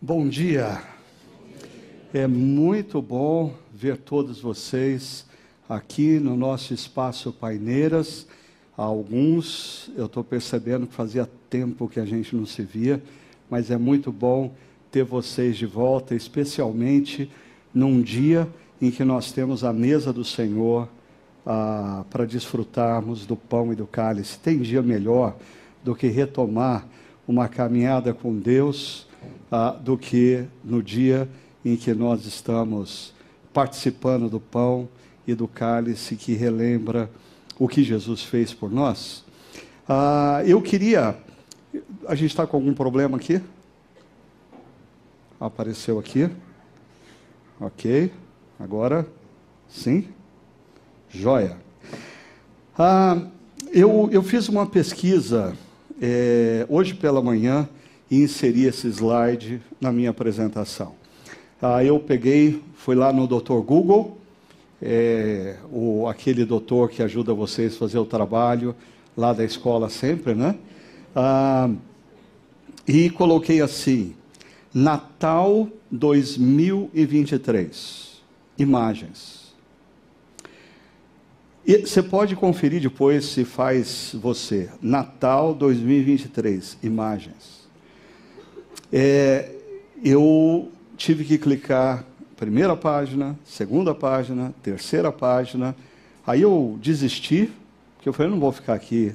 Bom dia. É muito bom ver todos vocês aqui no nosso espaço Paineiras. Alguns eu estou percebendo que fazia tempo que a gente não se via, mas é muito bom ter vocês de volta, especialmente num dia em que nós temos a mesa do Senhor ah, para desfrutarmos do pão e do cálice. Tem dia melhor do que retomar uma caminhada com Deus ah, do que no dia em que nós estamos participando do pão e do cálice que relembra o que Jesus fez por nós. Ah, eu queria. A gente está com algum problema aqui? Apareceu aqui. Ok. Agora, sim. Joia. Ah, eu, eu fiz uma pesquisa é, hoje pela manhã e inseri esse slide na minha apresentação. Ah, eu peguei, fui lá no Dr. Google, é, o, aquele doutor que ajuda vocês a fazer o trabalho lá da escola sempre, né? Ah, e coloquei assim, Natal 2023, imagens. E você pode conferir depois se faz você. Natal 2023, imagens. É, eu tive que clicar primeira página, segunda página, terceira página. Aí eu desisti, porque eu falei, não vou ficar aqui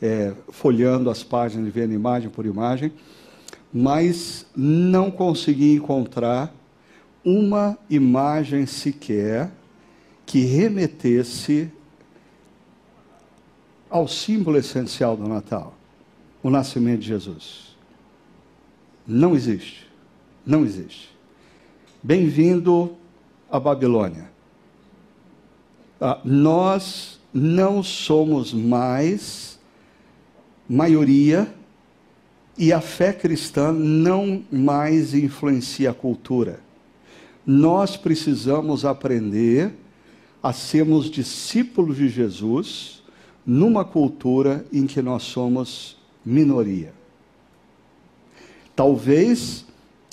é, folhando as páginas vendo imagem por imagem, mas não consegui encontrar uma imagem sequer que remetesse ao símbolo essencial do Natal, o nascimento de Jesus. Não existe. Não existe. Bem-vindo à Babilônia. Ah, nós não somos mais maioria e a fé cristã não mais influencia a cultura. Nós precisamos aprender a sermos discípulos de Jesus numa cultura em que nós somos minoria. Talvez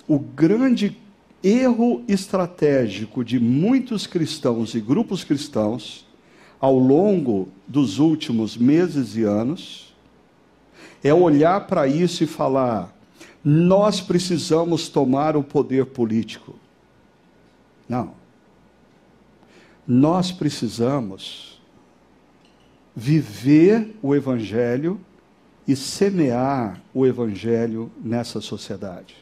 o grande erro estratégico de muitos cristãos e grupos cristãos ao longo dos últimos meses e anos é olhar para isso e falar: nós precisamos tomar o poder político. Não. Nós precisamos viver o Evangelho e semear o Evangelho nessa sociedade.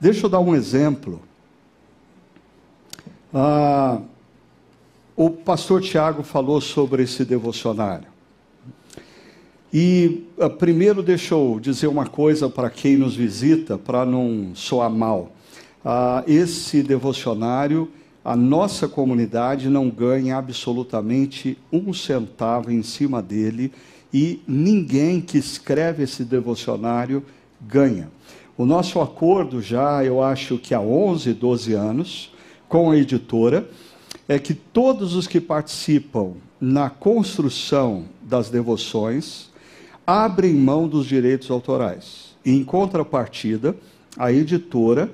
Deixa eu dar um exemplo. Ah, o pastor Tiago falou sobre esse devocionário. E ah, primeiro deixa eu dizer uma coisa para quem nos visita, para não soar mal. Ah, esse devocionário a nossa comunidade não ganha absolutamente um centavo em cima dele e ninguém que escreve esse devocionário ganha. O nosso acordo já, eu acho que há 11, 12 anos, com a editora, é que todos os que participam na construção das devoções abrem mão dos direitos autorais. E, em contrapartida, a editora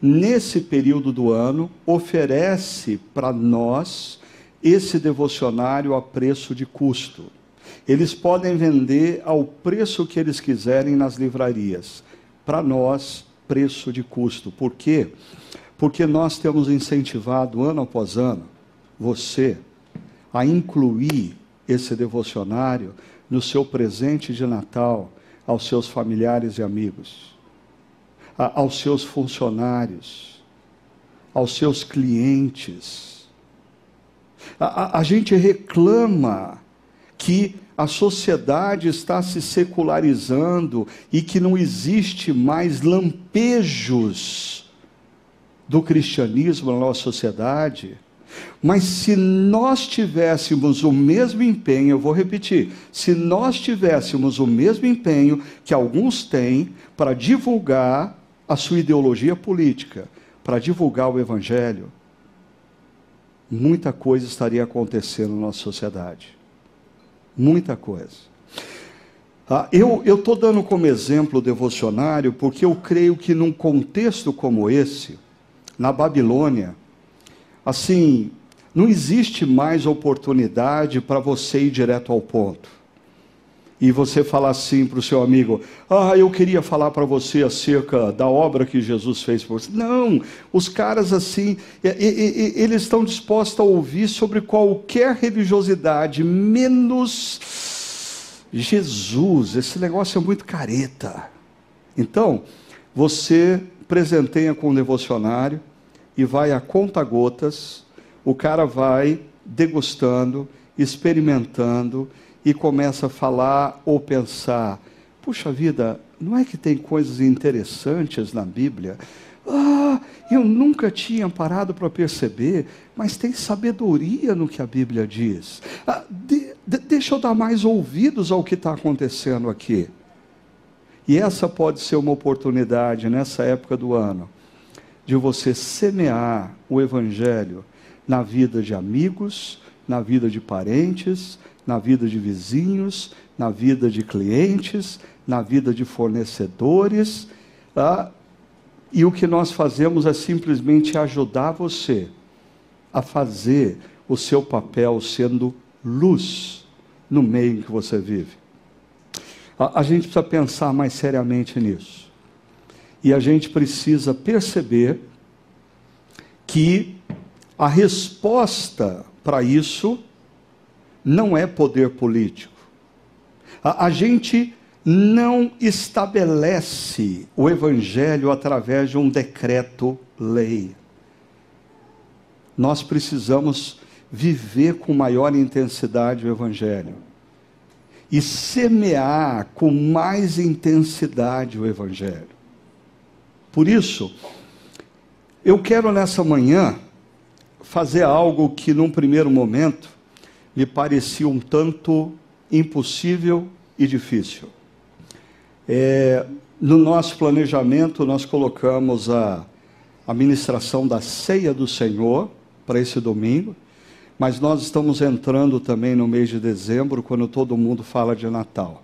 nesse período do ano, oferece para nós esse devocionário a preço de custo. Eles podem vender ao preço que eles quiserem nas livrarias. Para nós, preço de custo. Por quê? Porque nós temos incentivado ano após ano você a incluir esse devocionário no seu presente de Natal aos seus familiares e amigos aos seus funcionários, aos seus clientes. A, a, a gente reclama que a sociedade está se secularizando e que não existe mais lampejos do cristianismo na nossa sociedade. Mas se nós tivéssemos o mesmo empenho, eu vou repetir, se nós tivéssemos o mesmo empenho que alguns têm para divulgar a sua ideologia política para divulgar o Evangelho, muita coisa estaria acontecendo na nossa sociedade. Muita coisa. Ah, eu estou dando como exemplo o devocionário porque eu creio que num contexto como esse, na Babilônia, assim, não existe mais oportunidade para você ir direto ao ponto. E você falar assim para o seu amigo: Ah, eu queria falar para você acerca da obra que Jesus fez por você. Não, os caras assim, eles estão dispostos a ouvir sobre qualquer religiosidade, menos Jesus, esse negócio é muito careta. Então, você presenteia com o devocionário e vai a conta gotas, o cara vai degustando, experimentando e começa a falar ou pensar: puxa vida, não é que tem coisas interessantes na Bíblia? Ah, eu nunca tinha parado para perceber, mas tem sabedoria no que a Bíblia diz. Ah, de, de, deixa eu dar mais ouvidos ao que está acontecendo aqui. E essa pode ser uma oportunidade nessa época do ano de você semear o Evangelho na vida de amigos, na vida de parentes, na vida de vizinhos, na vida de clientes, na vida de fornecedores. Ah, e o que nós fazemos é simplesmente ajudar você a fazer o seu papel sendo luz no meio em que você vive. A, a gente precisa pensar mais seriamente nisso. E a gente precisa perceber que a resposta para isso não é poder político. A, a gente não estabelece o evangelho através de um decreto-lei. Nós precisamos viver com maior intensidade o evangelho e semear com mais intensidade o evangelho. Por isso, eu quero nessa manhã fazer algo que num primeiro momento me parecia um tanto impossível e difícil. É, no nosso planejamento, nós colocamos a administração da ceia do Senhor para esse domingo, mas nós estamos entrando também no mês de dezembro, quando todo mundo fala de Natal.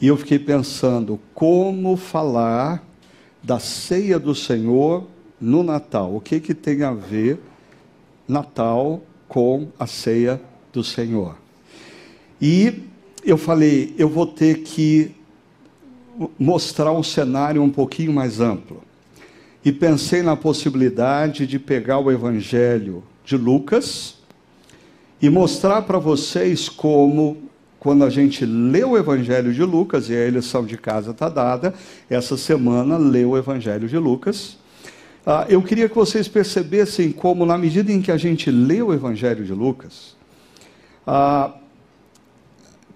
E eu fiquei pensando como falar da ceia do Senhor no Natal. O que, que tem a ver Natal com a ceia do Senhor? E eu falei, eu vou ter que mostrar um cenário um pouquinho mais amplo. E pensei na possibilidade de pegar o Evangelho de Lucas e mostrar para vocês como, quando a gente lê o Evangelho de Lucas, e a lição de casa está dada, essa semana lê o Evangelho de Lucas. Ah, eu queria que vocês percebessem como, na medida em que a gente lê o Evangelho de Lucas, ah,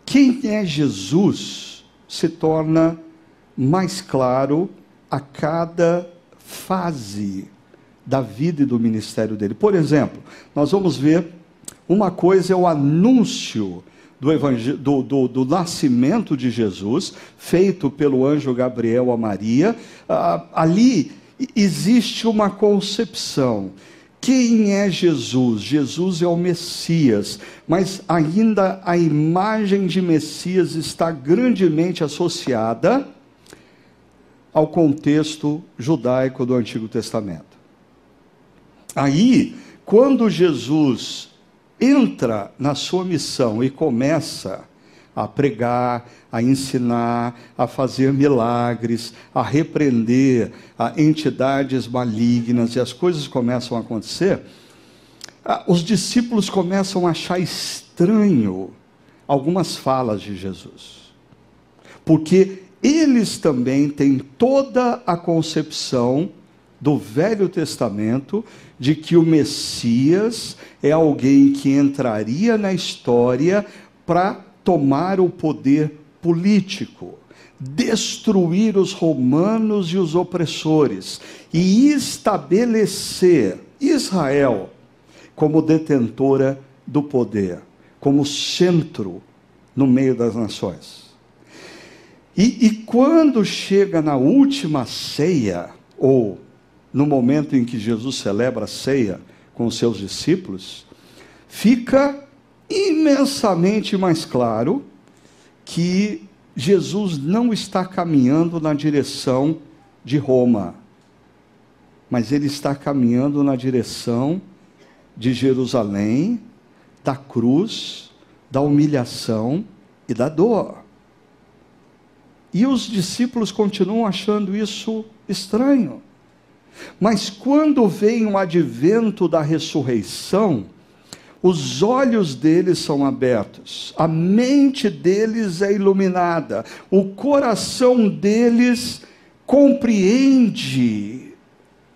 quem é Jesus se torna mais claro a cada fase da vida e do ministério dele. Por exemplo, nós vamos ver uma coisa é o anúncio do, do, do, do, nascimento de Jesus, feito pelo anjo Gabriel a Maria. Ah, ali existe uma concepção. Quem é Jesus? Jesus é o Messias, mas ainda a imagem de Messias está grandemente associada ao contexto judaico do Antigo Testamento. Aí, quando Jesus entra na sua missão e começa a pregar, a ensinar, a fazer milagres, a repreender a entidades malignas e as coisas começam a acontecer, os discípulos começam a achar estranho algumas falas de Jesus. Porque eles também têm toda a concepção do Velho Testamento de que o Messias é alguém que entraria na história para tomar o poder político, destruir os romanos e os opressores e estabelecer Israel como detentora do poder, como centro no meio das nações. E, e quando chega na última ceia, ou no momento em que Jesus celebra a ceia com os seus discípulos, fica imensamente mais claro que Jesus não está caminhando na direção de Roma, mas ele está caminhando na direção de Jerusalém, da cruz, da humilhação e da dor. E os discípulos continuam achando isso estranho. Mas quando vem o advento da ressurreição, os olhos deles são abertos, a mente deles é iluminada, o coração deles compreende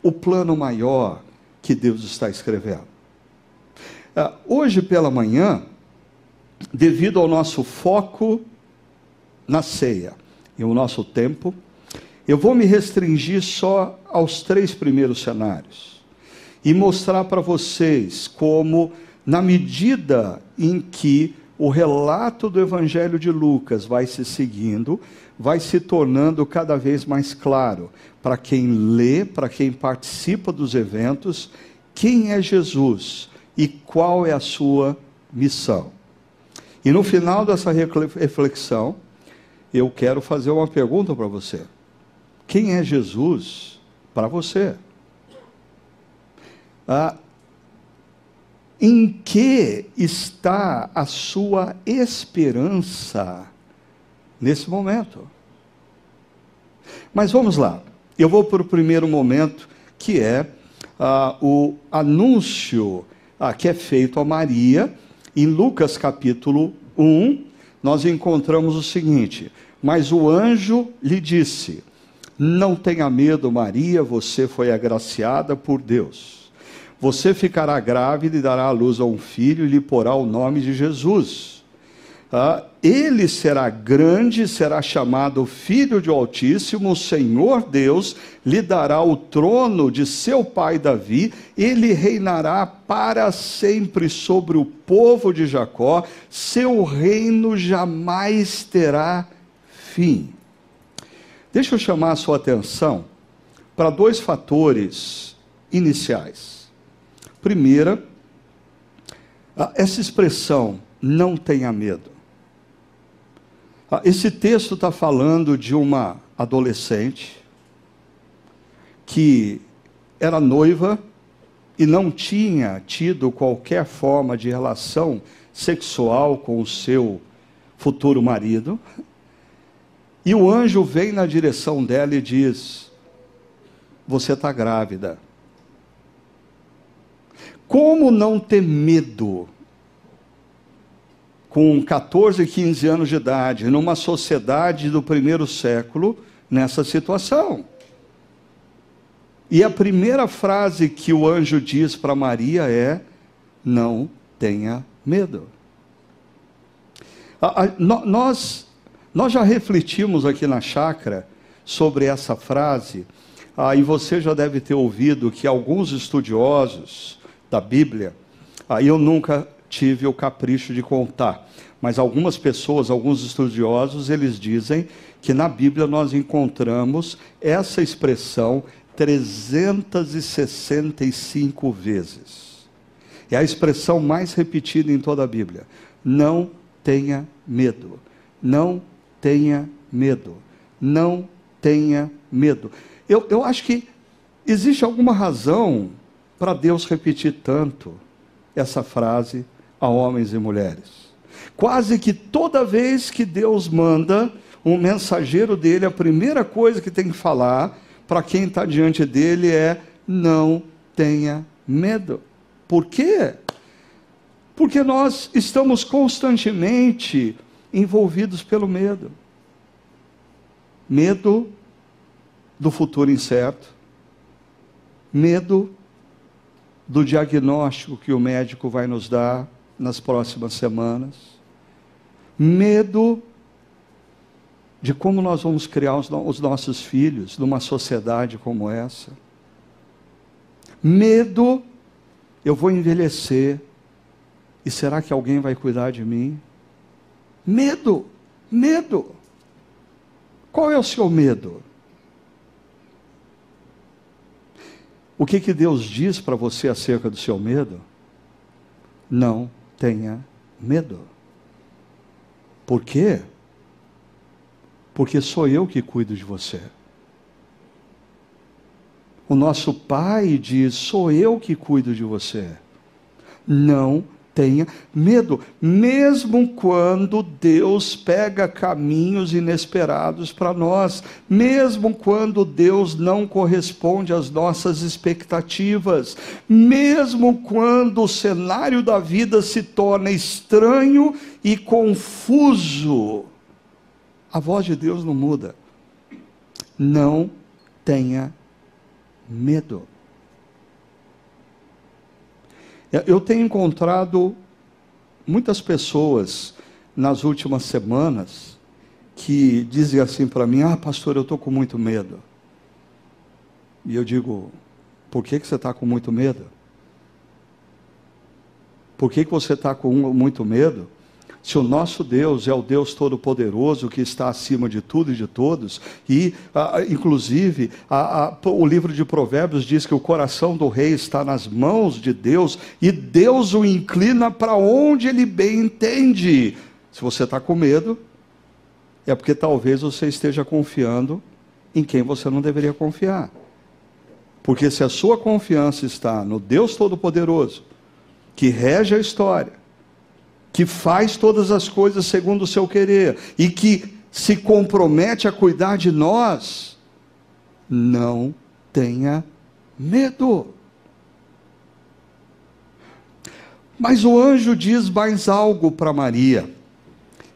o plano maior que Deus está escrevendo. Ah, hoje pela manhã, devido ao nosso foco na ceia e o nosso tempo, eu vou me restringir só aos três primeiros cenários e mostrar para vocês como, na medida em que o relato do Evangelho de Lucas vai se seguindo, vai se tornando cada vez mais claro para quem lê, para quem participa dos eventos, quem é Jesus e qual é a sua missão. E no final dessa reflexão, eu quero fazer uma pergunta para você. Quem é Jesus para você? Ah, em que está a sua esperança nesse momento? Mas vamos lá. Eu vou para o primeiro momento, que é ah, o anúncio ah, que é feito a Maria. Em Lucas capítulo 1, nós encontramos o seguinte: Mas o anjo lhe disse não tenha medo, Maria, você foi agraciada por Deus. Você ficará grávida e dará à luz a um filho e lhe porá o nome de Jesus. Ah, ele será grande, será chamado Filho de Altíssimo, o Senhor Deus lhe dará o trono de seu pai Davi, ele reinará para sempre sobre o povo de Jacó, seu reino jamais terá fim. Deixa eu chamar a sua atenção para dois fatores iniciais. Primeira, essa expressão, não tenha medo. Esse texto está falando de uma adolescente que era noiva e não tinha tido qualquer forma de relação sexual com o seu futuro marido. E o anjo vem na direção dela e diz: Você está grávida. Como não ter medo? Com 14, 15 anos de idade, numa sociedade do primeiro século, nessa situação. E a primeira frase que o anjo diz para Maria é: Não tenha medo. A, a, nós nós já refletimos aqui na chácara sobre essa frase, ah, e você já deve ter ouvido que alguns estudiosos da Bíblia, ah, eu nunca tive o capricho de contar, mas algumas pessoas, alguns estudiosos, eles dizem que na Bíblia nós encontramos essa expressão 365 vezes. É a expressão mais repetida em toda a Bíblia. Não tenha medo. Não tenha medo. Não tenha medo. Eu, eu acho que existe alguma razão para Deus repetir tanto essa frase a homens e mulheres. Quase que toda vez que Deus manda um mensageiro dele, a primeira coisa que tem que falar para quem está diante dele é: não tenha medo. Por quê? Porque nós estamos constantemente envolvidos pelo medo. Medo do futuro incerto, medo do diagnóstico que o médico vai nos dar nas próximas semanas, medo de como nós vamos criar os, os nossos filhos numa sociedade como essa, medo, eu vou envelhecer, e será que alguém vai cuidar de mim? Medo, medo. Qual é o seu medo? O que, que Deus diz para você acerca do seu medo? Não tenha medo. Por quê? porque sou eu que cuido de você. O nosso pai diz: sou eu que cuido de você. Não tenha medo, mesmo quando Deus pega caminhos inesperados para nós, mesmo quando Deus não corresponde às nossas expectativas, mesmo quando o cenário da vida se torna estranho e confuso, a voz de Deus não muda. Não tenha medo. Eu tenho encontrado muitas pessoas nas últimas semanas que dizem assim para mim: Ah, pastor, eu estou com muito medo. E eu digo: Por que, que você está com muito medo? Por que, que você está com muito medo? Se o nosso Deus é o Deus Todo-Poderoso que está acima de tudo e de todos, e inclusive o livro de Provérbios diz que o coração do rei está nas mãos de Deus e Deus o inclina para onde ele bem entende. Se você está com medo, é porque talvez você esteja confiando em quem você não deveria confiar. Porque se a sua confiança está no Deus Todo-Poderoso, que rege a história, que faz todas as coisas segundo o seu querer e que se compromete a cuidar de nós, não tenha medo. Mas o anjo diz mais algo para Maria.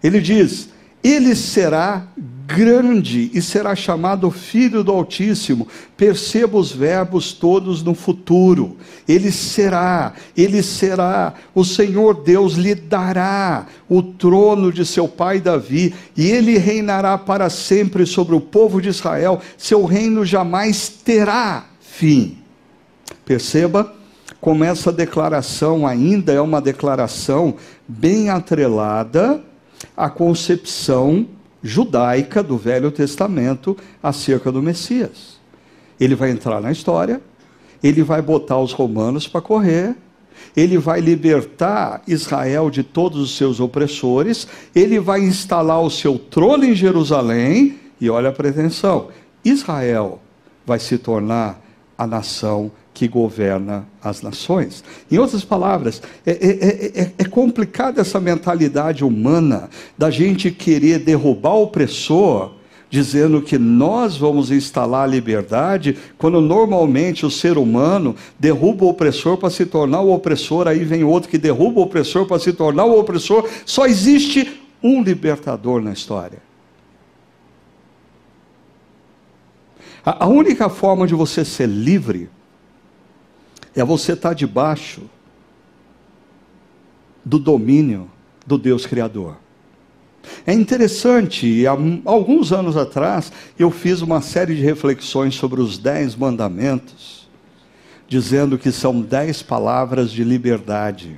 Ele diz: Ele será grande e será chamado Filho do Altíssimo. Perceba os verbos todos no futuro. Ele será, ele será, o Senhor Deus lhe dará o trono de seu pai Davi, e ele reinará para sempre sobre o povo de Israel. Seu reino jamais terá fim. Perceba como essa declaração ainda é uma declaração bem atrelada à concepção judaica do Velho Testamento acerca do Messias. Ele vai entrar na história, ele vai botar os romanos para correr, ele vai libertar Israel de todos os seus opressores, ele vai instalar o seu trono em Jerusalém, e olha a pretensão: Israel vai se tornar a nação que governa as nações. Em outras palavras, é, é, é, é, complicada essa mentalidade humana da gente querer derrubar o opressor, dizendo que nós vamos instalar a liberdade, quando normalmente o ser humano derruba o opressor para se tornar o opressor, aí vem outro que derruba o opressor para se tornar o opressor. Só existe um libertador na história. A única forma de você ser livre é você estar tá debaixo do domínio do Deus Criador. É interessante, há alguns anos atrás eu fiz uma série de reflexões sobre os dez mandamentos, dizendo que são dez palavras de liberdade.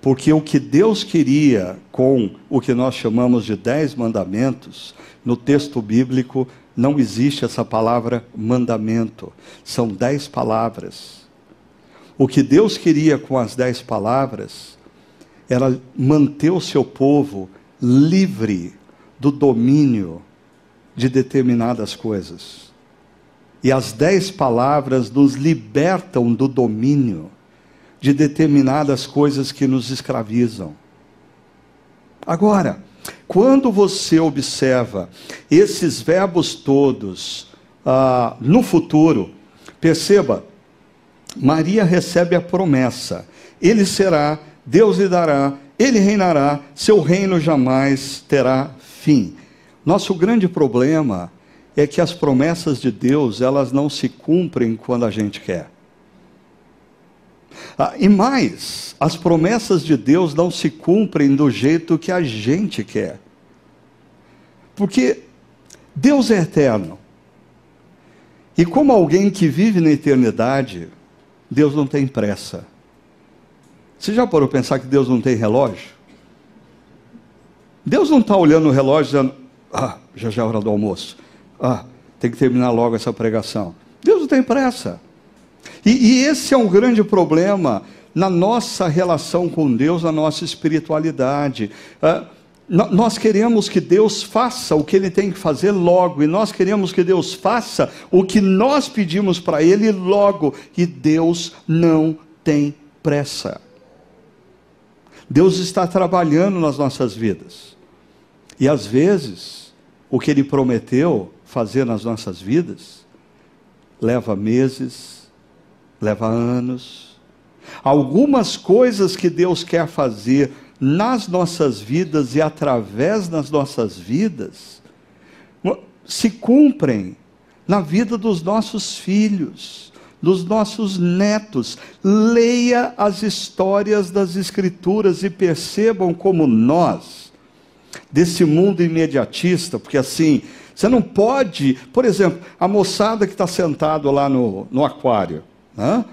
Porque o que Deus queria com o que nós chamamos de dez mandamentos, no texto bíblico não existe essa palavra mandamento, são dez palavras o que Deus queria com as dez palavras era manter o seu povo livre do domínio de determinadas coisas. E as dez palavras nos libertam do domínio de determinadas coisas que nos escravizam. Agora, quando você observa esses verbos todos ah, no futuro, perceba, Maria recebe a promessa: Ele será, Deus lhe dará, ele reinará, seu reino jamais terá fim. Nosso grande problema é que as promessas de Deus, elas não se cumprem quando a gente quer. Ah, e mais, as promessas de Deus não se cumprem do jeito que a gente quer. Porque Deus é eterno. E como alguém que vive na eternidade, Deus não tem pressa. Você já parou pensar que Deus não tem relógio? Deus não está olhando o relógio dizendo, ah, já já é hora do almoço. Ah, tem que terminar logo essa pregação. Deus não tem pressa. E, e esse é um grande problema na nossa relação com Deus, na nossa espiritualidade. Ah, nós queremos que Deus faça o que Ele tem que fazer logo, e nós queremos que Deus faça o que nós pedimos para Ele logo, e Deus não tem pressa. Deus está trabalhando nas nossas vidas, e às vezes, o que Ele prometeu fazer nas nossas vidas, leva meses, leva anos. Algumas coisas que Deus quer fazer, nas nossas vidas e através das nossas vidas se cumprem na vida dos nossos filhos, dos nossos netos. Leia as histórias das Escrituras e percebam como nós, desse mundo imediatista, porque assim, você não pode, por exemplo, a moçada que está sentado lá no, no aquário, né?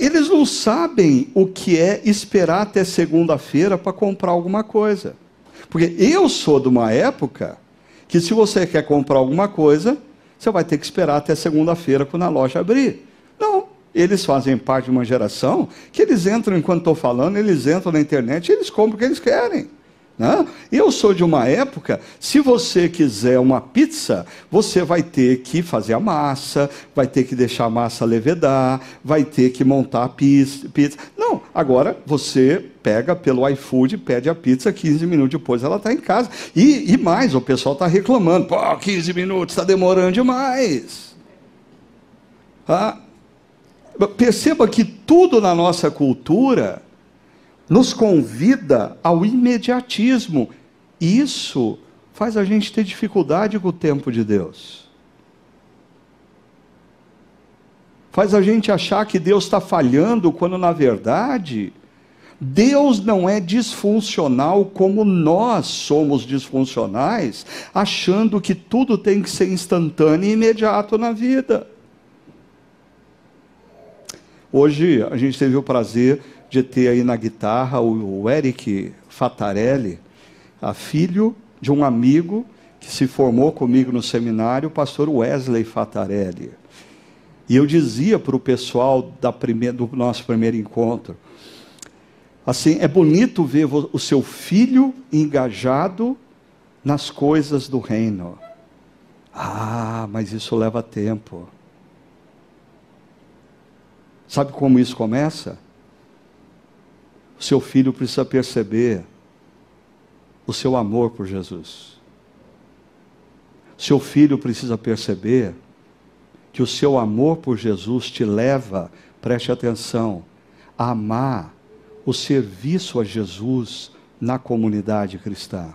Eles não sabem o que é esperar até segunda-feira para comprar alguma coisa. Porque eu sou de uma época que, se você quer comprar alguma coisa, você vai ter que esperar até segunda-feira quando a loja abrir. Não. Eles fazem parte de uma geração que eles entram, enquanto estou falando, eles entram na internet e eles compram o que eles querem. Né? Eu sou de uma época, se você quiser uma pizza, você vai ter que fazer a massa, vai ter que deixar a massa levedar, vai ter que montar a pizza. Não, agora você pega pelo iFood, pede a pizza, 15 minutos depois ela está em casa. E, e mais, o pessoal está reclamando, pô, 15 minutos, está demorando demais. Ah, perceba que tudo na nossa cultura nos convida ao imediatismo. Isso faz a gente ter dificuldade com o tempo de Deus. Faz a gente achar que Deus está falhando, quando na verdade, Deus não é disfuncional como nós somos disfuncionais, achando que tudo tem que ser instantâneo e imediato na vida. Hoje a gente teve o prazer de ter aí na guitarra o, Eric Fatarelli, a filho de um amigo que se formou comigo no seminário, o pastor Wesley Fatarelli. E eu dizia para o pessoal primeira, do nosso primeiro encontro, assim, é bonito ver o seu filho engajado nas coisas do reino. Ah, mas isso leva tempo. Sabe como isso começa? O seu filho precisa perceber o seu amor por Jesus. Seu filho precisa perceber que o seu amor por Jesus te leva, preste atenção, a amar o serviço a Jesus na comunidade cristã.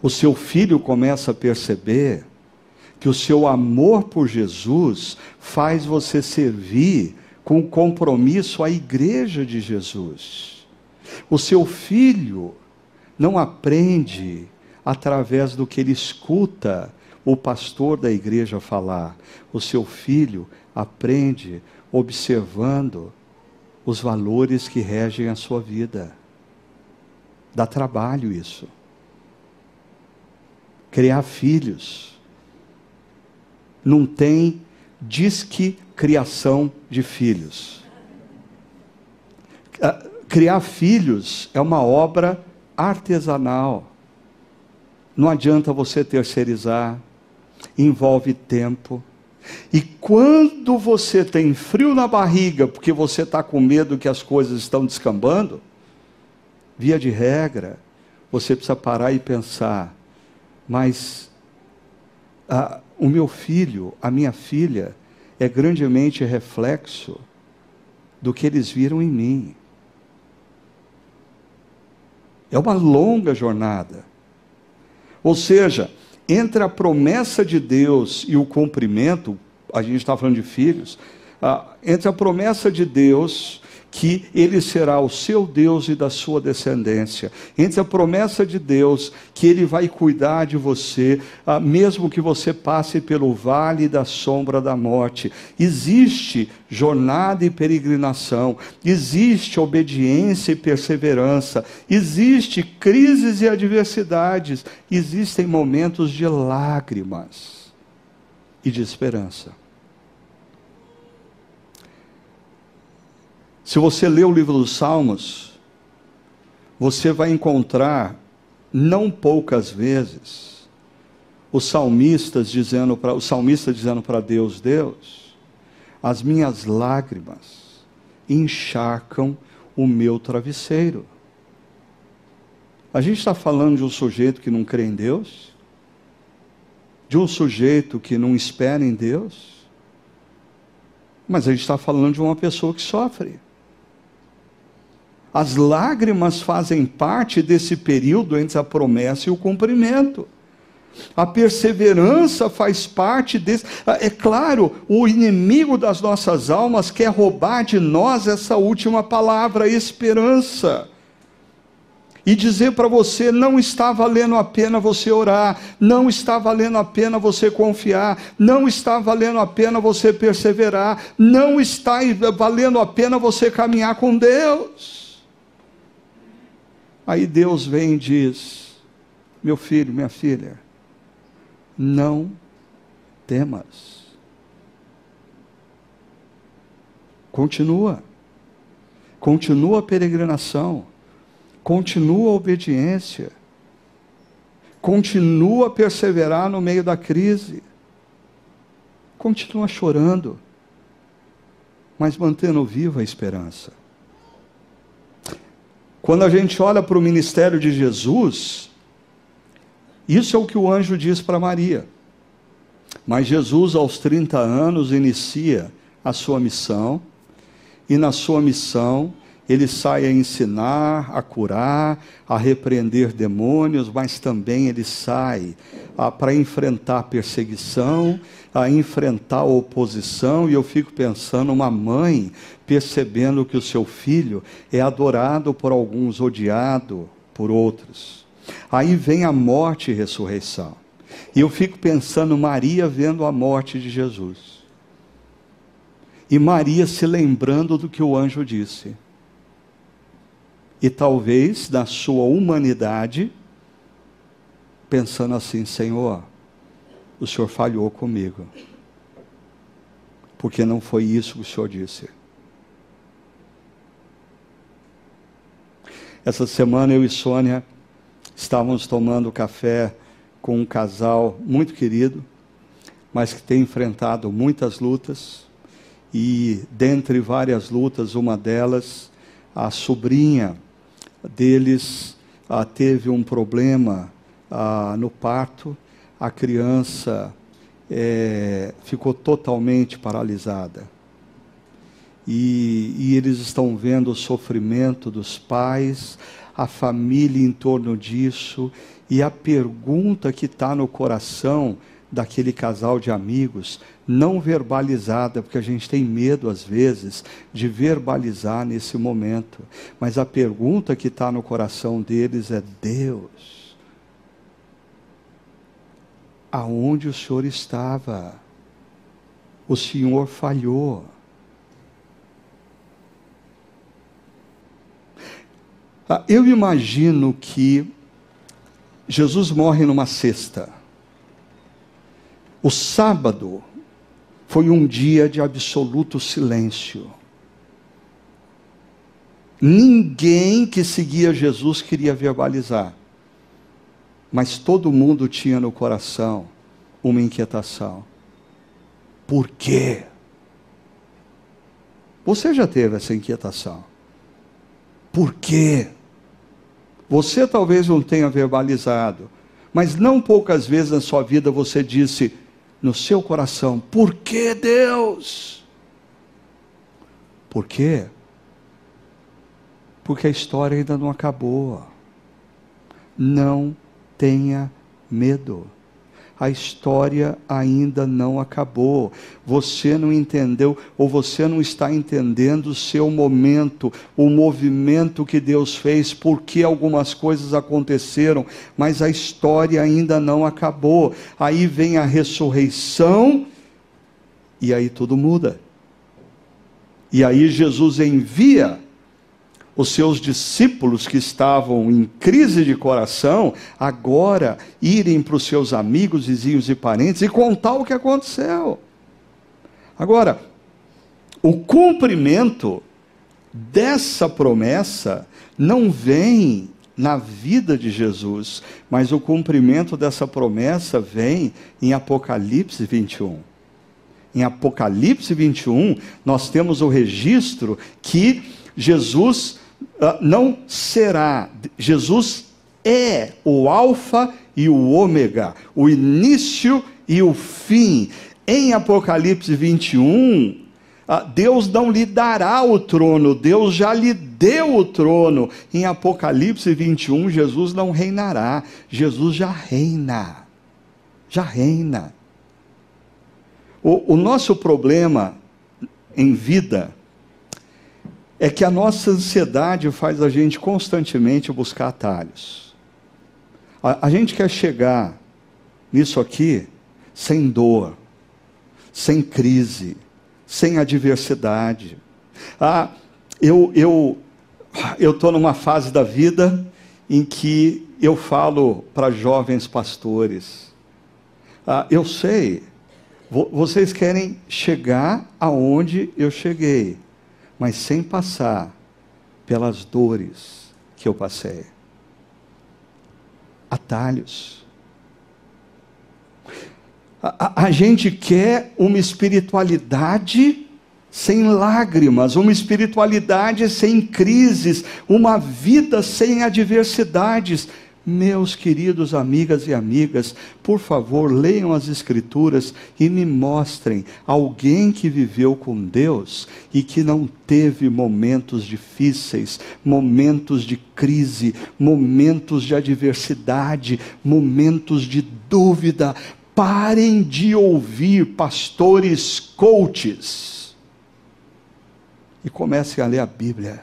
O seu filho começa a perceber que o seu amor por Jesus faz você servir com compromisso à igreja de Jesus. O seu filho não aprende através do que ele escuta o pastor da igreja falar. O seu filho aprende observando os valores que regem a sua vida. Dá trabalho isso. Criar filhos não tem disque criação de filhos. Ah, criar filhos é uma obra artesanal. Não adianta você terceirizar, envolve tempo. E quando você tem frio na barriga, porque você está com medo que as coisas estão descambando, via de regra, você precisa parar e pensar: mas ah, o meu filho, a minha filha, é grandemente reflexo do que eles viram em mim. É uma longa jornada. Ou seja, entre a promessa de Deus e o cumprimento, a gente está falando de filhos, ah, entre a promessa de Deus que ele será o seu Deus e da sua descendência. Entre a promessa de Deus que ele vai cuidar de você, ah, mesmo que você passe pelo vale da sombra da morte. Existe jornada e peregrinação, existe obediência e perseverança, existe crises e adversidades, existem momentos de lágrimas e de esperança. Se você lê o livro dos Salmos, você vai encontrar, não poucas vezes, os salmistas dizendo para o salmista dizendo para Deus, Deus, as minhas lágrimas encharcam o meu travesseiro. A gente está falando de um sujeito que não crê em Deus, de um sujeito que não espera em Deus, mas a gente está falando de uma pessoa que sofre. As lágrimas fazem parte desse período entre a promessa e o cumprimento. A perseverança faz parte desse. É claro, o inimigo das nossas almas quer roubar de nós essa última palavra, esperança e dizer para você: não está valendo a pena você orar, não está valendo a pena você confiar, não está valendo a pena você perseverar, não está valendo a pena você caminhar com Deus. Aí Deus vem e diz: meu filho, minha filha, não temas. Continua, continua a peregrinação continua a obediência, continua a perseverar no meio da crise, continua chorando, mas mantendo viva a esperança. Quando a gente olha para o ministério de Jesus, isso é o que o anjo diz para Maria. Mas Jesus, aos 30 anos, inicia a sua missão, e na sua missão, ele sai a ensinar, a curar, a repreender demônios, mas também ele sai ah, para enfrentar perseguição, a enfrentar oposição. E eu fico pensando, uma mãe percebendo que o seu filho é adorado por alguns, odiado por outros. Aí vem a morte e ressurreição. E eu fico pensando, Maria vendo a morte de Jesus. E Maria se lembrando do que o anjo disse e talvez na sua humanidade, pensando assim: Senhor, o Senhor falhou comigo, porque não foi isso que o Senhor disse. Essa semana eu e Sônia estávamos tomando café com um casal muito querido, mas que tem enfrentado muitas lutas, e dentre várias lutas, uma delas, a sobrinha deles ah, teve um problema ah, no parto, a criança é, ficou totalmente paralisada. E, e eles estão vendo o sofrimento dos pais, a família em torno disso, e a pergunta que está no coração daquele casal de amigos, não verbalizada, porque a gente tem medo às vezes de verbalizar nesse momento. Mas a pergunta que está no coração deles é: Deus, aonde o Senhor estava? O Senhor falhou. Ah, eu imagino que Jesus morre numa sexta. O sábado foi um dia de absoluto silêncio. Ninguém que seguia Jesus queria verbalizar, mas todo mundo tinha no coração uma inquietação. Por quê? Você já teve essa inquietação? Por quê? Você talvez não tenha verbalizado, mas não poucas vezes na sua vida você disse: no seu coração: por que Deus? Por quê? Porque a história ainda não acabou. Não tenha medo a história ainda não acabou. Você não entendeu, ou você não está entendendo o seu momento, o movimento que Deus fez, porque algumas coisas aconteceram, mas a história ainda não acabou. Aí vem a ressurreição, e aí tudo muda. E aí Jesus envia os seus discípulos que estavam em crise de coração, agora irem para os seus amigos, vizinhos e parentes e contar o que aconteceu. Agora, o cumprimento dessa promessa não vem na vida de Jesus, mas o cumprimento dessa promessa vem em Apocalipse 21. Em Apocalipse 21, nós temos o registro que Jesus não será, Jesus é o Alfa e o Ômega, o início e o fim. Em Apocalipse 21, ah, Deus não lhe dará o trono, Deus já lhe deu o trono. Em Apocalipse 21, Jesus não reinará, Jesus já reina. Já reina. O, o nosso problema em vida é que a nossa ansiedade faz a gente constantemente buscar atalhos. A, a gente quer chegar nisso aqui sem dor, sem crise, sem adversidade. Ah, eu eu eu estou numa fase da vida em que eu falo para jovens pastores. Ah, eu sei, vocês querem chegar aonde eu cheguei, mas sem passar pelas dores que eu passei. Atalhos. A, a, gente quer uma espiritualidade sem lágrimas, uma espiritualidade sem crises, uma vida sem adversidades. Meus queridos amigas e amigas, por favor, leiam as Escrituras e me mostrem alguém que viveu com Deus e que não teve momentos difíceis, momentos de crise, momentos de adversidade, momentos de dúvida, Parem de ouvir pastores coaches e comecem a ler a Bíblia,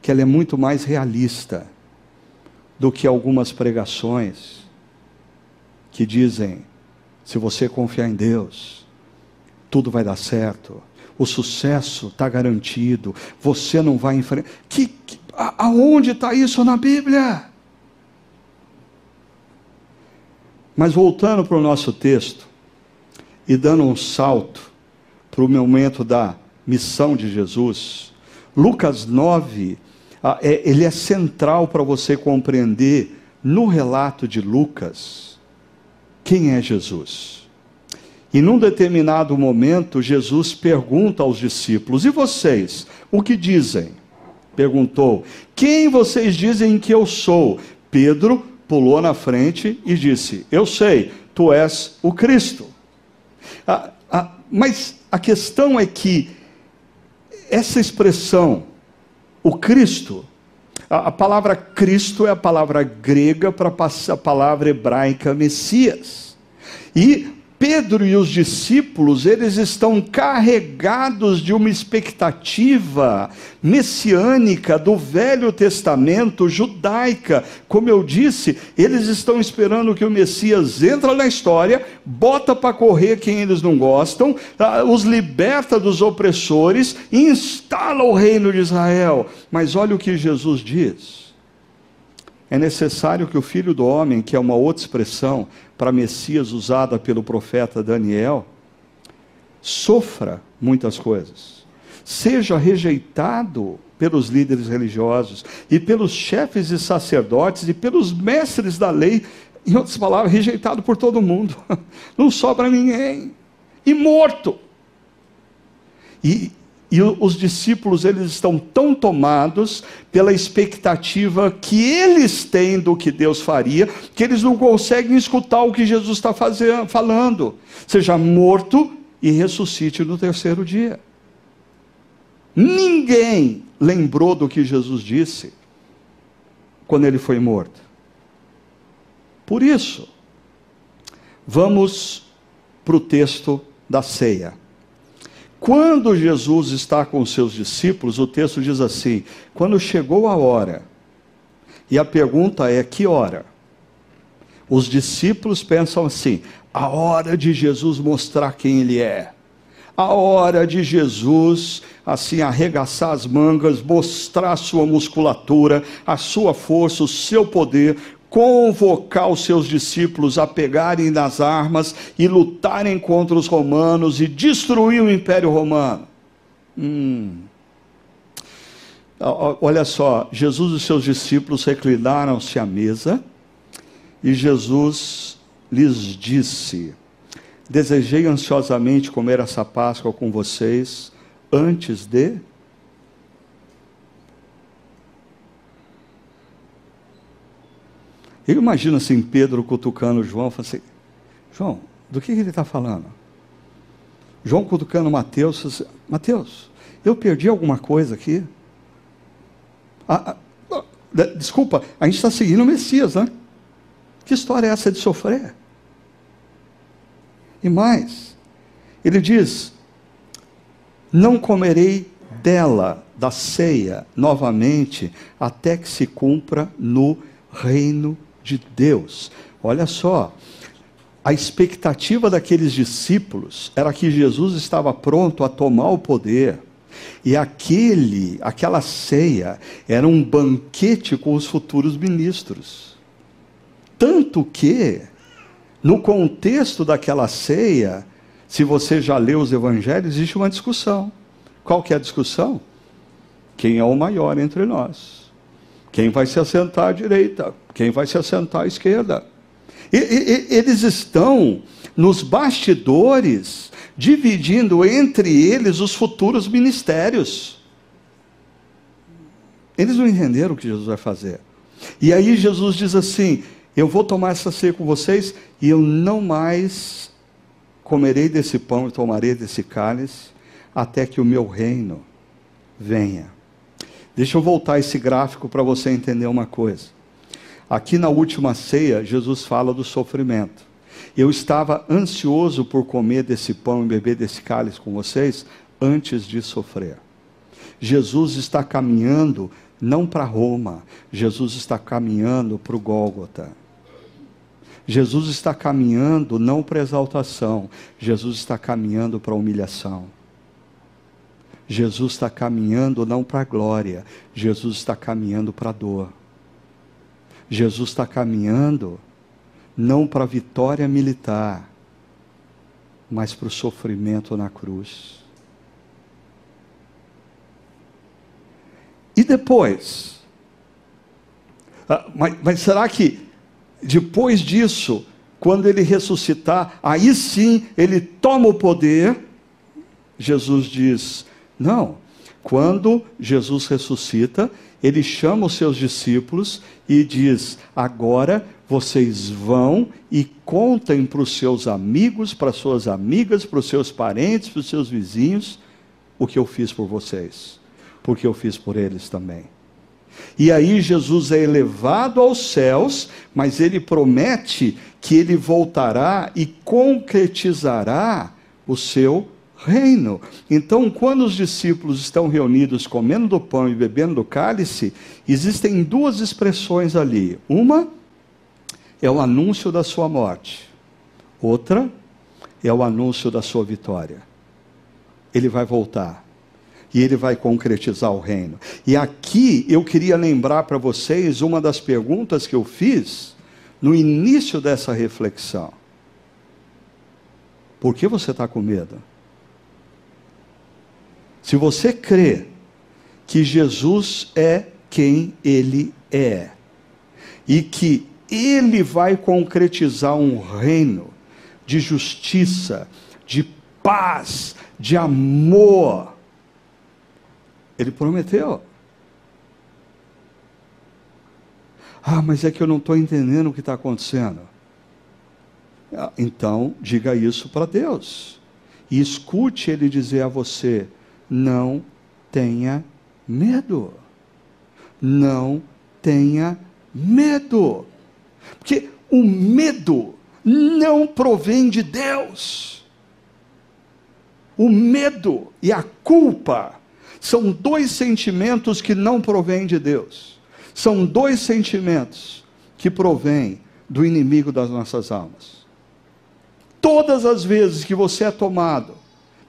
que ela é muito mais realista do que algumas pregações que dizem: se você confiar em Deus, tudo vai dar certo, o sucesso está garantido, você não vai enfrentar. Que, que, aonde está isso na Bíblia? Mas voltando para o nosso texto e dando um salto para o momento da missão de Jesus, Lucas 9, ah, é, ele é central para você compreender no relato de Lucas quem é Jesus. E num determinado momento, Jesus pergunta aos discípulos: E vocês, o que dizem? Perguntou: Quem vocês dizem que eu sou? Pedro pulou na frente e disse: Eu sei, tu és o Cristo. Ah, ah, mas a questão é que essa expressão, o Cristo, a, a palavra Cristo é a palavra grega para a palavra hebraica Messias. E Pedro e os discípulos, eles estão carregados de uma expectativa messiânica do Velho Testamento judaica. Como eu disse, eles estão esperando que o Messias entra na história, bota para correr quem eles não gostam, tá, os liberta dos opressores e instala o reino de Israel. Mas olha o que Jesus diz. É necessário que o filho do homem, que é uma outra expressão para Messias usada pelo profeta Daniel, sofra muitas coisas, seja rejeitado pelos líderes religiosos e pelos chefes e sacerdotes e pelos mestres da lei, em outras palavras, rejeitado por todo mundo, não sobra ninguém, e morto. E, e os discípulos, eles estão tão tomados pela expectativa que eles têm do que Deus faria, que eles não conseguem escutar o que Jesus está fazendo, falando. Seja morto e ressuscite no terceiro dia. Ninguém lembrou do que Jesus disse quando ele foi morto. Por isso, vamos para o texto da ceia. Quando Jesus está com os seus discípulos, o texto diz assim: quando chegou a hora, e a pergunta é: que hora? Os discípulos pensam assim: a hora de Jesus mostrar quem Ele é, a hora de Jesus, assim, arregaçar as mangas, mostrar sua musculatura, a sua força, o seu poder, convocar os seus discípulos a pegarem nas armas e lutarem contra os romanos e destruir o Império Romano. Hum. Olha só, Jesus e seus discípulos reclinaram-se à mesa e Jesus lhes disse: Desejei ansiosamente comer essa Páscoa com vocês antes de. Eu imagino assim Pedro cutucando João, falando assim: João, do que, ele está falando? João cutucando Mateus, assim, Mateus, eu perdi alguma coisa aqui? Ah, ah, desculpa, a gente está seguindo o Messias, né? Que história é essa de sofrer? E mais, ele diz: Não comerei dela, da ceia, novamente, até que se cumpra no reino de Deus. Olha só, a expectativa daqueles discípulos era que Jesus estava pronto a tomar o poder. E aquele, aquela ceia era um banquete com os futuros ministros. Tanto que, no contexto daquela ceia, se você já leu os evangelhos, existe uma discussão. Qual que é a discussão? Quem é o maior entre nós? Quem vai se assentar à direita? Quem vai se assentar à esquerda? E, e, eles estão nos bastidores, dividindo entre eles os futuros ministérios. Eles não entenderam o que Jesus vai fazer. E aí Jesus diz assim: Eu vou tomar essa ceia com vocês e eu não mais comerei desse pão e tomarei desse cálice até que o meu reino venha. Deixa eu voltar esse gráfico para você entender uma coisa. Aqui na última ceia, Jesus fala do sofrimento. Eu estava ansioso por comer desse pão e beber desse cálice com vocês antes de sofrer. Jesus está caminhando não para Roma, Jesus está caminhando para o Gólgota. Jesus está caminhando não para exaltação, Jesus está caminhando para humilhação. Jesus está caminhando não para glória, Jesus está caminhando para dor. Jesus está caminhando não para a vitória militar, mas para o sofrimento na cruz. E depois? Ah, mas, mas será que depois disso, quando ele ressuscitar, aí sim ele toma o poder? Jesus diz: não. Quando Jesus ressuscita, ele chama os seus discípulos e diz: Agora vocês vão e contem para os seus amigos, para suas amigas, para os seus parentes, para os seus vizinhos, o que eu fiz por vocês, porque eu fiz por eles também. E aí Jesus é elevado aos céus, mas ele promete que ele voltará e concretizará o seu reino. Então, quando os discípulos estão reunidos comendo do pão e bebendo do cálice, existem duas expressões ali. Uma é o anúncio da sua morte, outra é o anúncio da sua vitória. Ele vai voltar e ele vai concretizar o reino. E aqui eu queria lembrar para vocês uma das perguntas que eu fiz no início dessa reflexão. Por que você está com medo? Se você crê que Jesus é quem ele é e que ele vai concretizar um reino de justiça, de paz, de amor, ele prometeu. Ah, mas é que eu não estou entendendo o que está acontecendo. Ah, então, diga isso para Deus. E escute Ele dizer a você: não tenha medo. Não tenha medo. Porque o medo não provém de Deus. O medo e a culpa são dois sentimentos que não provêm de Deus. São dois sentimentos que provêm do inimigo das nossas almas. Todas as vezes que você é tomado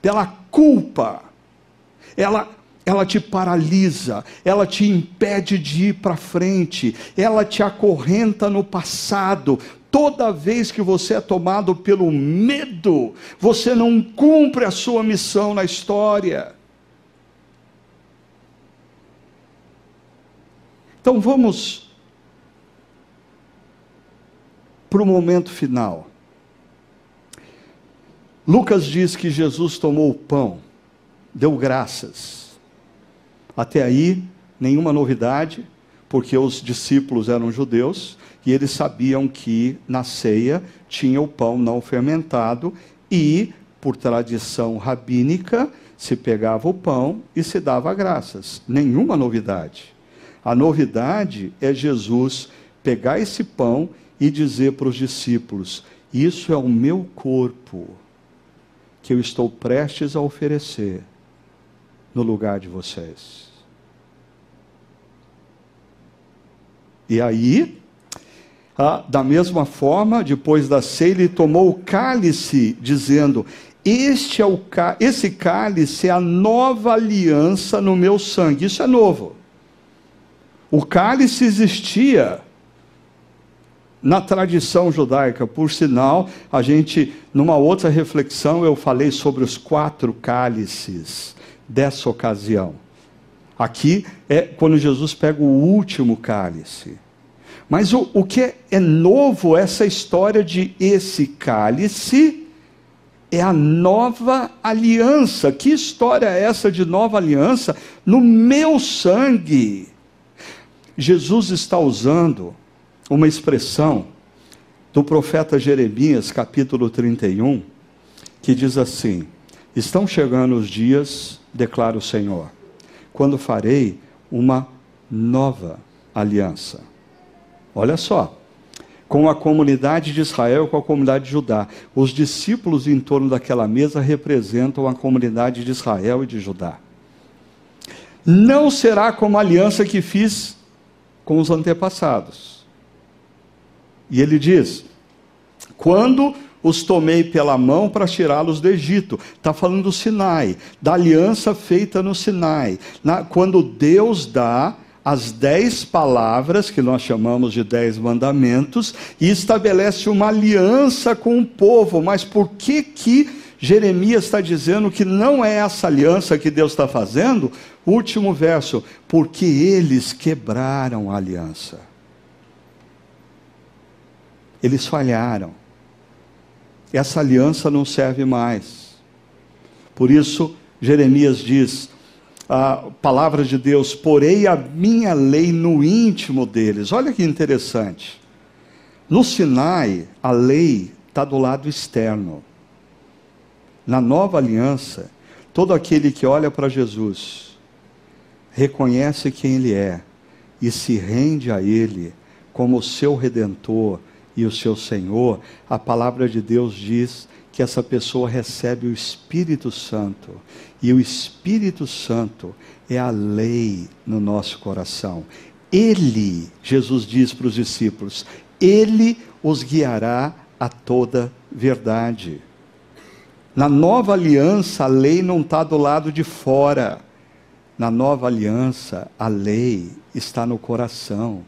pela culpa, ela ela te paralisa, ela te impede de ir para frente, ela te acorrenta no passado. Toda vez que você é tomado pelo medo, você não cumpre a sua missão na história. Então vamos para o momento final. Lucas diz que Jesus tomou o pão, deu graças. Até aí, nenhuma novidade, porque os discípulos eram judeus e eles sabiam que na ceia tinha o pão não fermentado e, por tradição rabínica, se pegava o pão e se dava graças. Nenhuma novidade. A novidade é Jesus pegar esse pão e dizer para os discípulos: Isso é o meu corpo que eu estou prestes a oferecer no lugar de vocês. E aí, ah, da mesma forma, depois da ceia, ele tomou o cálice, dizendo: Este é o esse cálice é a nova aliança no meu sangue. Isso é novo. O cálice existia na tradição judaica, por sinal, a gente, numa outra reflexão, eu falei sobre os quatro cálices dessa ocasião. Aqui é quando Jesus pega o último cálice. Mas o, o que é novo, essa história de esse cálice, é a nova aliança. Que história é essa de nova aliança? No meu sangue. Jesus está usando uma expressão do profeta Jeremias, capítulo 31, que diz assim: Estão chegando os dias, declara o Senhor, quando farei uma nova aliança. Olha só, com a comunidade de Israel, com a comunidade de Judá. Os discípulos em torno daquela mesa representam a comunidade de Israel e de Judá. Não será como a aliança que fiz com os antepassados. E ele diz: quando os tomei pela mão para tirá-los do Egito. Está falando do Sinai, da aliança feita no Sinai. Na, quando Deus dá as dez palavras, que nós chamamos de dez mandamentos, e estabelece uma aliança com o povo. Mas por que que Jeremias está dizendo que não é essa aliança que Deus está fazendo? Último verso, porque eles quebraram a aliança. Eles falharam. Essa aliança não serve mais. Por isso, Jeremias diz: a palavra de Deus, porei a minha lei no íntimo deles. Olha que interessante. No Sinai, a lei está do lado externo. Na nova aliança, todo aquele que olha para Jesus reconhece quem Ele é e se rende a Ele como seu redentor e o seu Senhor, a palavra de Deus diz que essa pessoa recebe o Espírito Santo. E o Espírito Santo é a lei no nosso coração. Ele, Jesus diz para os discípulos, ele os guiará a toda verdade. Na nova aliança, a lei não está do lado de fora. Na nova aliança, a lei está no coração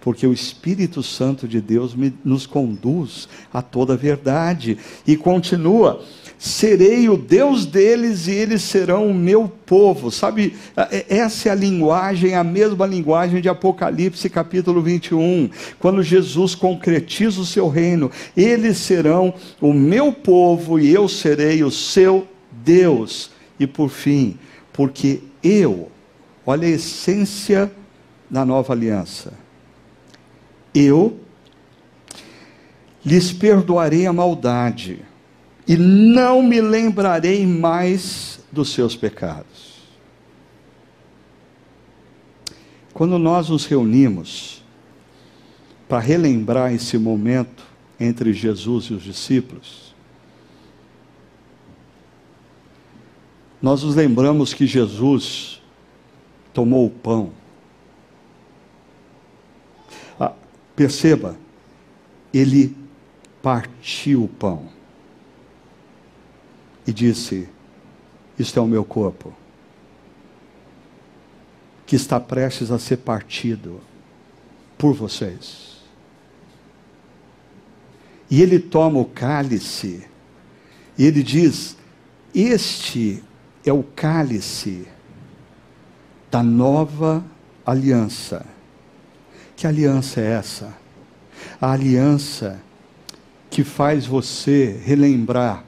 porque o Espírito Santo de Deus me, nos conduz a toda a verdade. E continua: serei o Deus deles e eles serão o meu povo. Sabe, é, essa é a linguagem, a mesma linguagem de Apocalipse capítulo 21, quando Jesus concretiza o seu reino: eles serão o meu povo e eu serei o seu Deus. E por fim, porque eu, olha a essência da nova aliança eu lhes perdoarei a maldade e não me lembrarei mais dos seus pecados. Quando nós nos reunimos para relembrar esse momento entre Jesus e os discípulos, nós nos lembramos que Jesus tomou o pão Perceba, ele partiu o pão e disse: Isto é o meu corpo, que está prestes a ser partido por vocês. E ele toma o cálice e ele diz: Este é o cálice da nova aliança Que aliança é essa? A aliança que faz você relembrar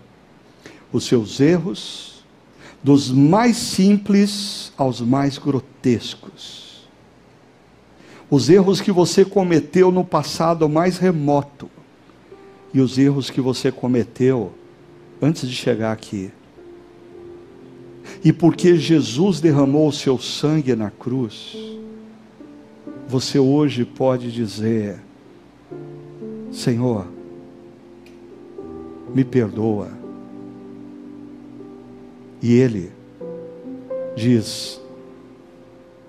os seus erros, dos mais simples aos mais grotescos. Os erros que você cometeu no passado mais remoto e os erros que você cometeu antes de chegar aqui. E porque Jesus derramou o seu sangue na cruz, você hoje pode dizer: Senhor, me perdoa. E Ele diz: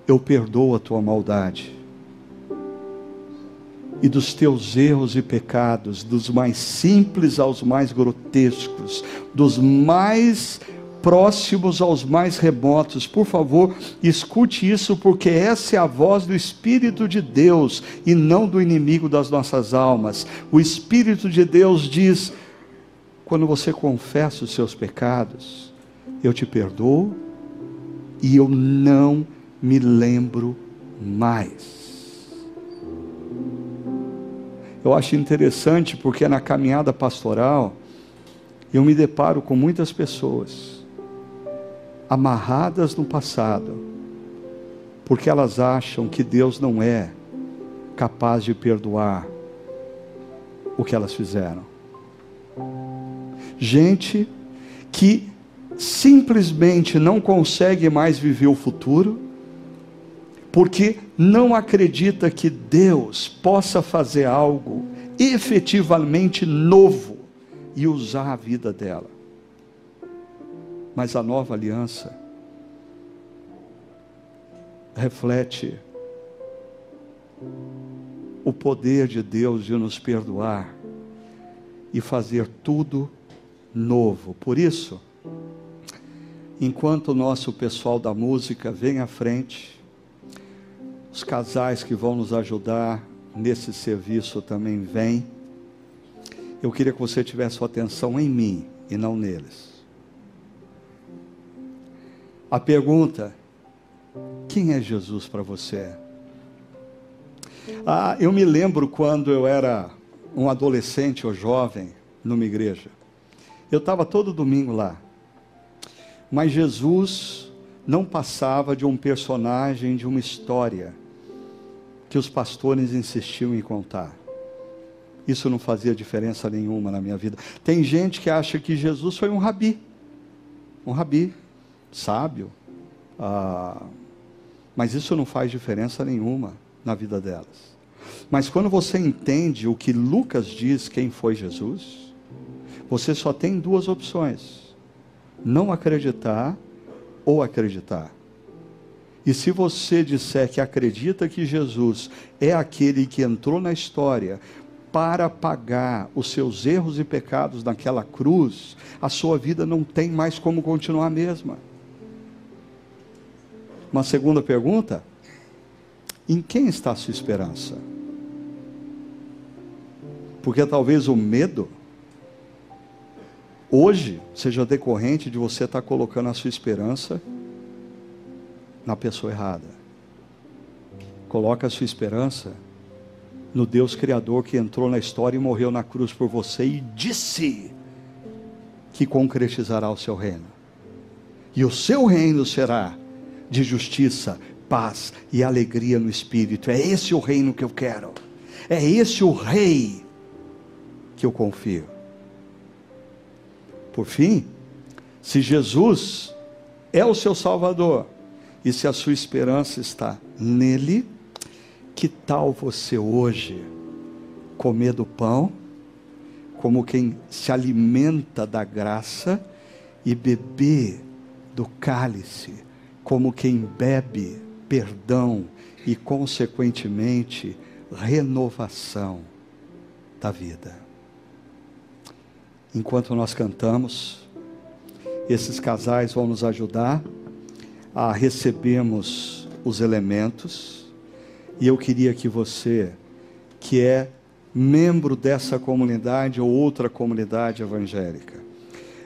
Eu perdoo a tua maldade. E dos teus erros e pecados, dos mais simples aos mais grotescos, dos mais próximos aos mais remotos. Por favor, escute isso, porque essa é a voz do Espírito de Deus e não do inimigo das nossas almas. O Espírito de Deus diz: quando você confessa os seus pecados, eu te perdoo e eu não me lembro mais. Eu acho interessante porque na caminhada pastoral eu me deparo com muitas pessoas amarradas no passado, porque elas acham que Deus não é capaz de perdoar o que elas fizeram. Gente que simplesmente não consegue mais viver o futuro, porque não acredita que Deus possa fazer algo efetivamente novo e usar a vida dela. Mas a nova aliança reflete o poder de Deus de nos perdoar e fazer tudo novo. Por isso, enquanto o nosso pessoal da música vem à frente, os casais que vão nos ajudar nesse serviço também vêm. Eu queria que você tivesse sua atenção em mim e não neles. A pergunta: quem é Jesus para você? Ah, eu me lembro quando eu era um adolescente ou jovem numa igreja. Eu estava todo domingo lá. Mas Jesus não passava de um personagem de uma história que os pastores insistiam em contar. Isso não fazia diferença nenhuma na minha vida. Tem gente que acha que Jesus foi um rabi. Um rabi sábio, ah, mas isso não faz diferença nenhuma na vida delas. Mas quando você entende o que Lucas diz quem foi Jesus, você só tem duas opções: não acreditar ou acreditar. E se você disser que acredita que Jesus é aquele que entrou na história para pagar os seus erros e pecados naquela cruz, a sua vida não tem mais como continuar a mesma. Uma segunda pergunta: em quem está a sua esperança? Porque talvez o medo, hoje, seja decorrente de você estar colocando a sua esperança na pessoa errada. Coloca a sua esperança no Deus Criador que entrou na história e morreu na cruz por você e disse que concretizará o seu reino. E o seu reino será de justiça, paz e alegria no espírito. É esse o reino que eu quero. É esse o rei que eu confio. Por fim, se Jesus é o seu Salvador e se a sua esperança está nele, que tal você hoje comer do pão, como quem se alimenta da graça, e beber do cálice como quem bebe perdão e, consequentemente, renovação da vida. Enquanto nós cantamos, esses casais vão nos ajudar a recebermos os elementos, e eu queria que você, que é membro dessa comunidade ou outra comunidade evangélica,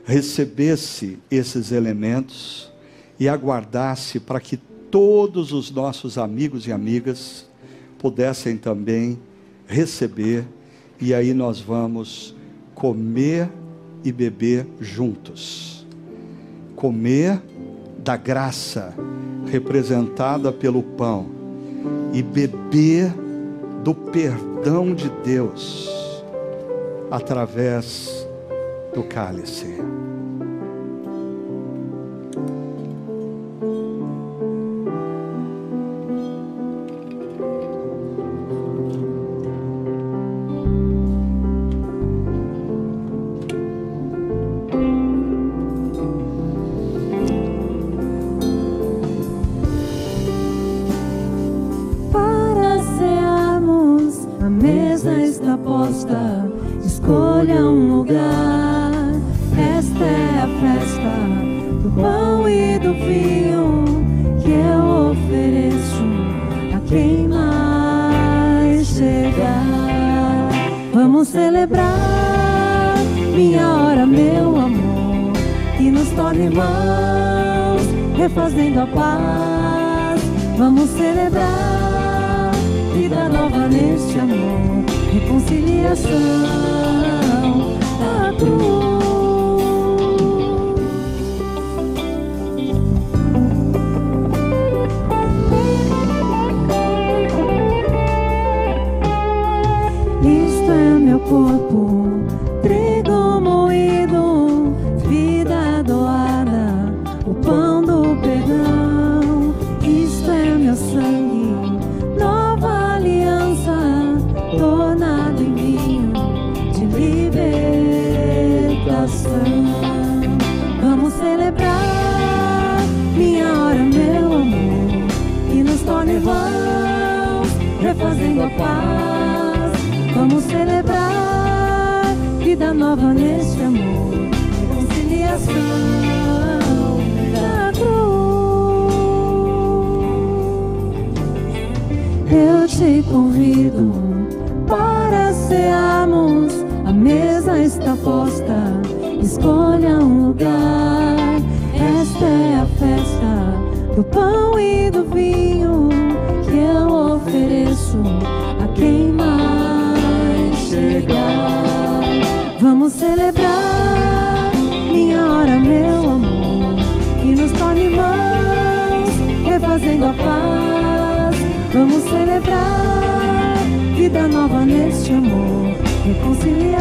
recebesse esses elementos e aguardasse para que todos os nossos amigos e amigas pudessem também receber, e aí nós vamos comer e beber juntos. Comer da graça representada pelo pão e beber do perdão de Deus através do cálice. vida nova neste amor, reconciliação da cruz. É corpo do pão e do vinho que eu ofereço a quem mais chegar. Vamos celebrar minha hora, meu amor, e nos torne mãos, refazendo a paz. Vamos celebrar vida nova neste amor, reconciliar.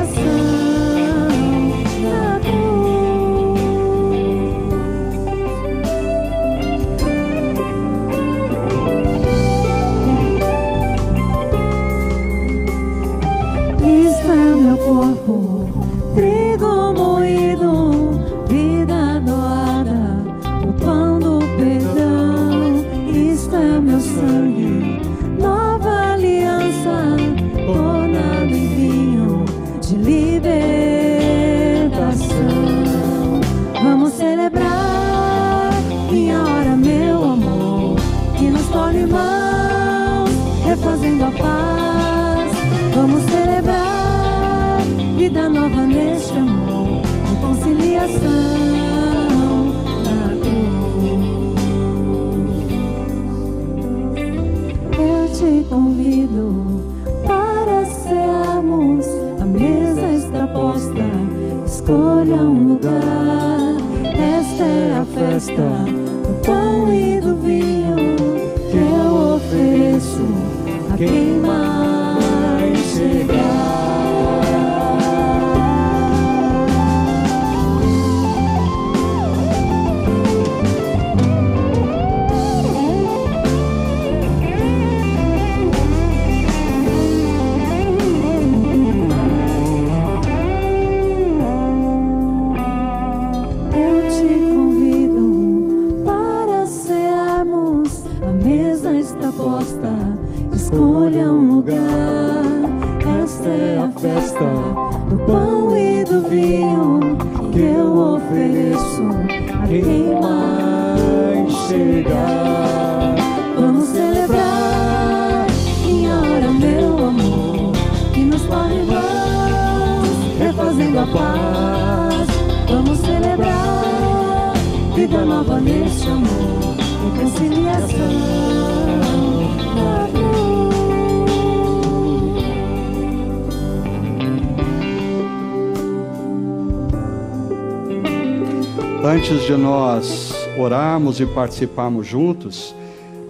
Antes de nós orarmos e participarmos juntos,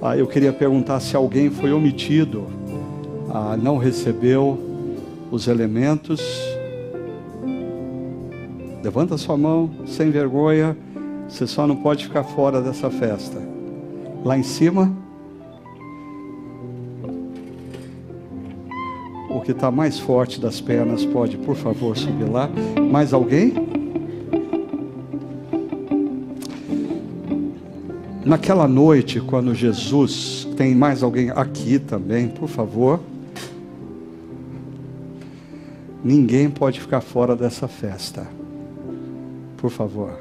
ah, eu queria perguntar se alguém foi omitido, ah, não recebeu os elementos. Levanta sua mão, sem vergonha. Você só não pode ficar fora dessa festa. Lá em cima. O que está mais forte das pernas pode, por favor, subir lá. Mais alguém? Naquela noite, quando Jesus, tem mais alguém aqui também, por favor. Ninguém pode ficar fora dessa festa. Por favor.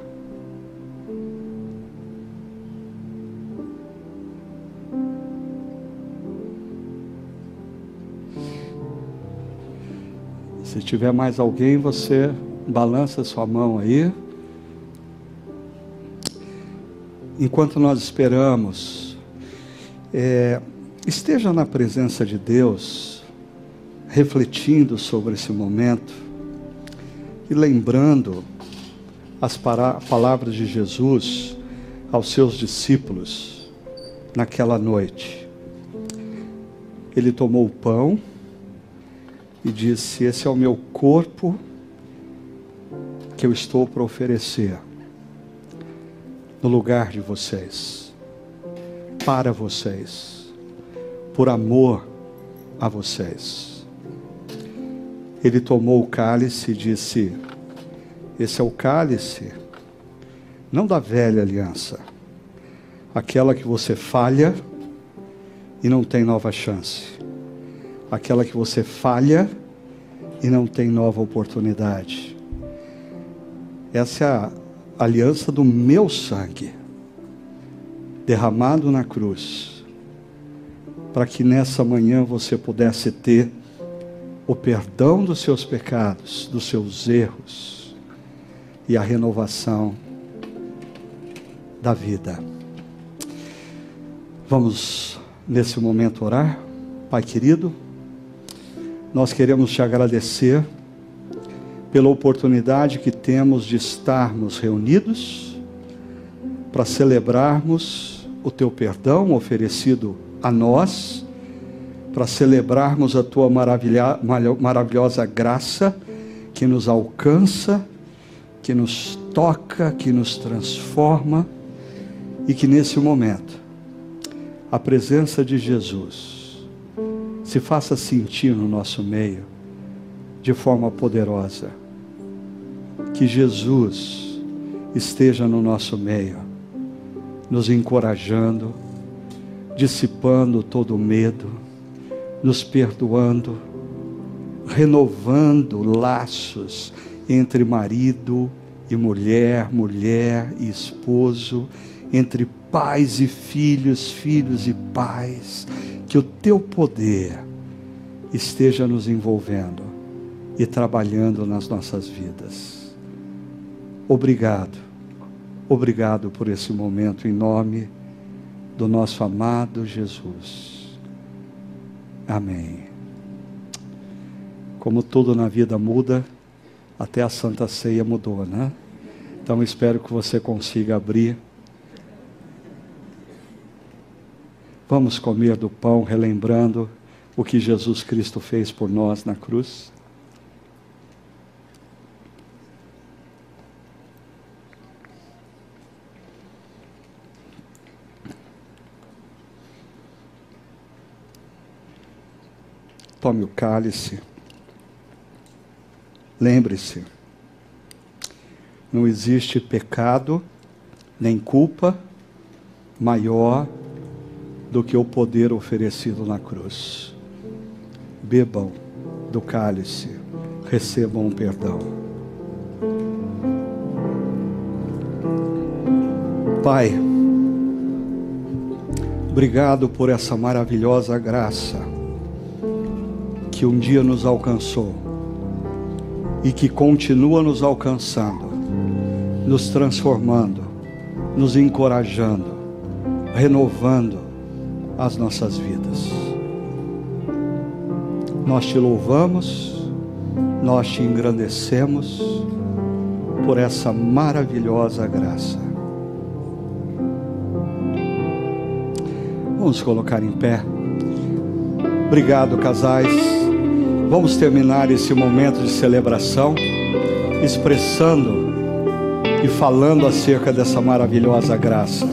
Se tiver mais alguém, você balança sua mão aí. Enquanto nós esperamos, é, esteja na presença de Deus, refletindo sobre esse momento e lembrando as palavras de Jesus aos seus discípulos naquela noite. Ele tomou o pão e disse: Esse é o meu corpo que eu estou para oferecer no lugar de vocês, para vocês, por amor a vocês. Ele tomou o cálice e disse: Esse é o cálice, não da velha aliança, aquela que você falha e não tem nova chance, aquela que você falha e não tem nova oportunidade. Essa é a aliança do meu sangue, derramado na cruz, para que nessa manhã você pudesse ter o perdão dos seus pecados, dos seus erros e a renovação da vida. Vamos nesse momento orar, Pai querido, nós queremos te agradecer pela oportunidade que temos de estarmos reunidos para celebrarmos o teu perdão oferecido a nós, para celebrarmos a tua maravilhosa graça que nos alcança, que nos toca, que nos transforma e que nesse momento a presença de Jesus se faça sentir no nosso meio de forma poderosa que Jesus esteja no nosso meio, nos encorajando, dissipando todo o medo, nos perdoando, renovando laços entre marido e mulher, mulher e esposo, entre pais e filhos, filhos e pais, que o teu poder esteja nos envolvendo e trabalhando nas nossas vidas. Obrigado, obrigado por esse momento, em nome do nosso amado Jesus. Amém. Como tudo na vida muda, até a Santa Ceia mudou, né? Então espero que você consiga abrir. Vamos comer do pão, relembrando o que Jesus Cristo fez por nós na cruz. Tome o cálice. Lembre-se, não existe pecado nem culpa maior do que o poder oferecido na cruz. Bebam do cálice, recebam o perdão. Pai, obrigado por essa maravilhosa graça que um dia nos alcançou e que continua nos alcançando, nos transformando, nos encorajando, renovando as nossas vidas. Nós te louvamos, nós te engrandecemos, por essa maravilhosa graça. Vamos colocar em pé. Obrigado, casais. Vamos terminar esse momento de celebração expressando e falando acerca dessa maravilhosa graça.